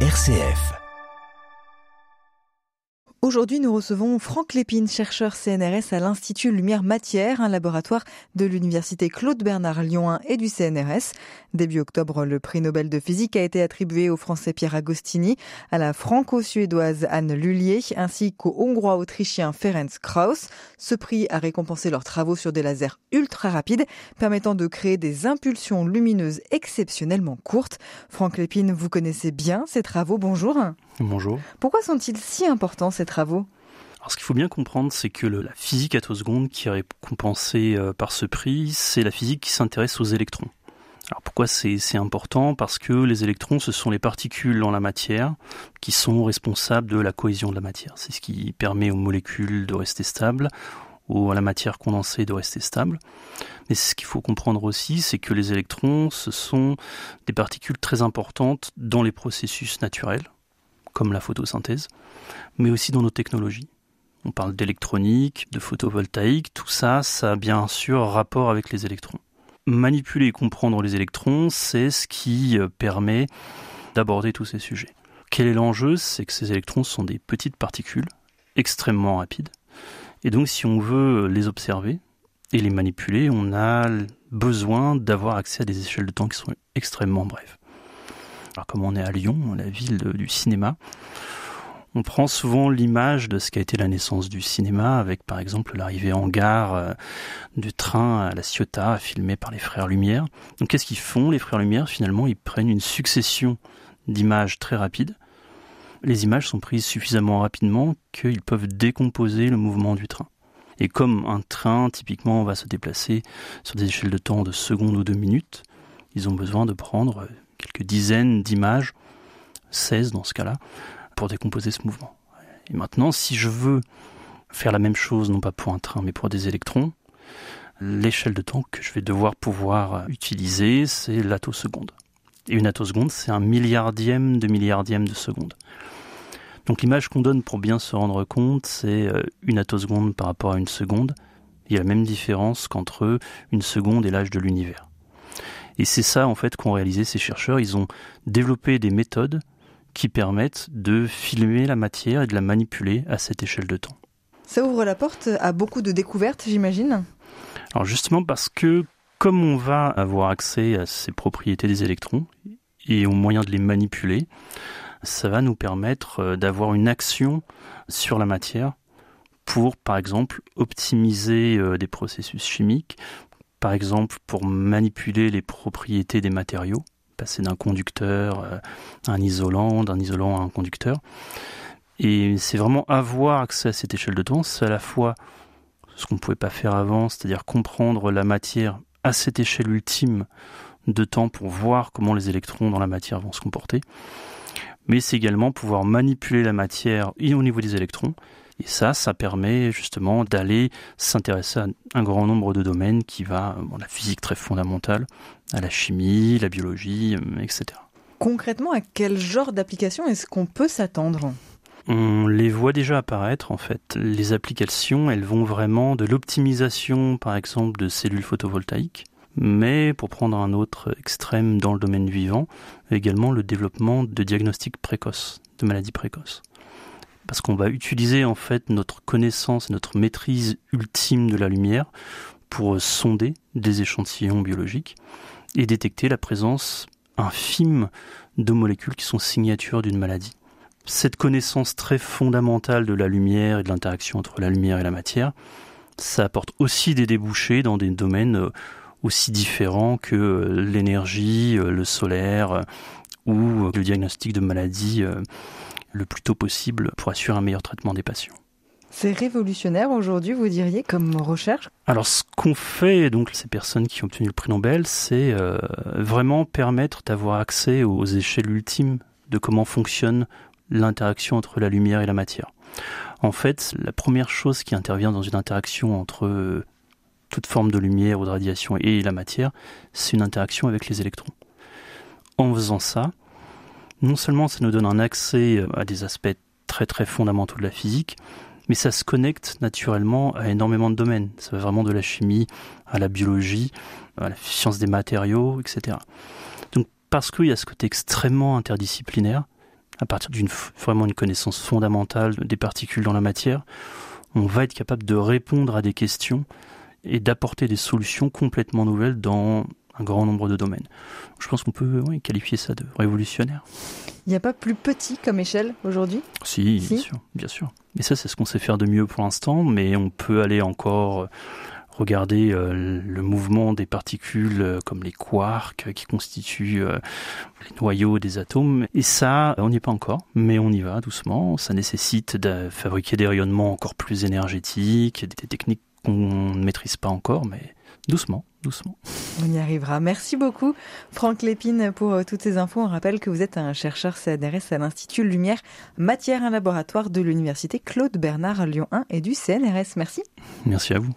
RCF. Aujourd'hui, nous recevons Franck Lépine, chercheur CNRS à l'Institut Lumière Matière, un laboratoire de l'Université Claude Bernard Lyon 1 et du CNRS. Début octobre, le prix Nobel de physique a été attribué au Français Pierre Agostini, à la franco-suédoise Anne Lullier, ainsi qu'au Hongrois-autrichien Ferenc Krauss. Ce prix a récompensé leurs travaux sur des lasers ultra rapides, permettant de créer des impulsions lumineuses exceptionnellement courtes. Franck Lépine, vous connaissez bien ces travaux. Bonjour. Bonjour. Pourquoi sont-ils si importants ces travaux? Alors, ce qu'il faut bien comprendre, c'est que le, la physique attoseconde qui est récompensée euh, par ce prix, c'est la physique qui s'intéresse aux électrons. Alors pourquoi c'est important? Parce que les électrons, ce sont les particules dans la matière qui sont responsables de la cohésion de la matière. C'est ce qui permet aux molécules de rester stables, ou à la matière condensée de rester stable. Mais ce qu'il faut comprendre aussi, c'est que les électrons, ce sont des particules très importantes dans les processus naturels, comme la photosynthèse, mais aussi dans nos technologies. On parle d'électronique, de photovoltaïque, tout ça, ça a bien sûr rapport avec les électrons. Manipuler et comprendre les électrons, c'est ce qui euh, permet d'aborder tous ces sujets. Quel est l'enjeu? C'est que ces électrons sont des petites particules extrêmement rapides. Et donc si on veut les observer et les manipuler, on a besoin d'avoir accès à des échelles de temps qui sont extrêmement brèves. Alors comme on est à Lyon, la ville du cinéma, on prend souvent l'image de ce qu'a été la naissance du cinéma, avec par exemple l'arrivée en gare euh, du train à la Ciotat, filmé par les frères Lumière. Donc qu'est-ce qu'ils font les frères Lumière? Finalement, ils prennent une succession d'images très rapides. Les images sont prises suffisamment rapidement qu'ils peuvent décomposer le mouvement du train. Et comme un train, typiquement, va se déplacer sur des échelles de temps de secondes ou de minutes, ils ont besoin de prendre quelques dizaines d'images, 16 dans ce cas-là, pour décomposer ce mouvement. Et maintenant, si je veux faire la même chose, non pas pour un train, mais pour des électrons, l'échelle de temps que je vais devoir pouvoir utiliser, c'est l'attoseconde. Et une attoseconde, c'est un milliardième de milliardième de seconde. Donc l'image qu'on donne pour bien se rendre compte, c'est euh, une attoseconde par rapport à une seconde. Il y a la même différence qu'entre une seconde et l'âge de l'univers. Et c'est ça en fait qu'ont réalisé ces chercheurs. Ils ont développé des méthodes qui permettent de filmer la matière et de la manipuler à cette échelle de temps. Ça ouvre la porte à beaucoup de découvertes, j'imagine Alors justement parce que comme on va avoir accès à ces propriétés des électrons et au moyen de les manipuler, ça va nous permettre euh, d'avoir une action sur la matière pour, par exemple, optimiser euh, des processus chimiques, par exemple pour manipuler les propriétés des matériaux, passer d'un conducteur euh, à un isolant, d'un isolant à un conducteur. Et c'est vraiment avoir accès à cette échelle de temps, c'est à la fois ce qu'on ne pouvait pas faire avant, c'est-à-dire comprendre la matière à cette échelle ultime de temps pour voir comment les électrons dans la matière vont se comporter, mais c'est également pouvoir manipuler la matière au niveau des électrons et ça, ça permet justement d'aller s'intéresser à un grand nombre de domaines qui va, bon, la physique très fondamentale, à la chimie, la biologie, euh, etc. Concrètement, à quel genre d'application est-ce qu'on peut s'attendre? On les voit déjà apparaître en fait. Les applications, elles vont vraiment de l'optimisation par exemple de cellules photovoltaïques, mais pour prendre un autre extrême dans le domaine vivant, également le développement de diagnostics précoces, de maladies précoces parce qu'on va utiliser en fait notre connaissance, notre maîtrise ultime de la lumière pour sonder des échantillons biologiques et détecter la présence infime de molécules qui sont signatures d'une maladie. Cette connaissance très fondamentale de la lumière et de l'interaction entre la lumière et la matière, ça apporte aussi des débouchés dans des domaines euh, aussi différents que euh, l'énergie, euh, le solaire ou le diagnostic de maladies le plus tôt possible pour assurer un meilleur traitement des patients. C'est révolutionnaire aujourd'hui, vous diriez, comme recherche? Alors, ce qu'on fait, donc, ces personnes qui ont obtenu le prix Nobel, c'est euh, vraiment permettre d'avoir accès aux échelles ultimes de comment fonctionne l'interaction entre la lumière et la matière. En fait, la première chose qui intervient dans une interaction entre euh, toute forme de lumière ou de radiation et la matière, c'est une interaction avec les électrons. En faisant ça, non seulement ça nous donne un accès euh, à des aspects très très fondamentaux de la physique, mais ça se connecte naturellement à énormément de domaines. Ça va vraiment de la chimie à la biologie, à la science des matériaux, etc. Donc parce qu'il y a ce côté extrêmement interdisciplinaire, à partir d'une vraiment une connaissance fondamentale des particules dans la matière, on va être capable de répondre à des questions et d'apporter des solutions complètement nouvelles dans un grand nombre de domaines. Je pense qu'on peut qualifier ça de révolutionnaire. Il n'y a pas plus petit comme échelle aujourd'hui? Si, si, bien sûr, bien sûr. Et ça, c'est ce qu'on sait faire de mieux pour l'instant, mais on peut aller encore regarder euh, le mouvement des particules euh, comme les quarks qui constituent euh, les noyaux des atomes. Et ça, on n'y est pas encore, mais on y va doucement. Ça nécessite de fabriquer des rayonnements encore plus énergétiques, des techniques qu'on ne maîtrise pas encore, mais doucement, doucement. On y arrivera. Merci beaucoup, Franck Lépine, pour toutes ces infos. On rappelle que vous êtes un chercheur CNRS à l'Institut Lumière Matière, un laboratoire de l'Université Claude Bernard Lyon 1 et du CNRS. Merci. Merci à vous.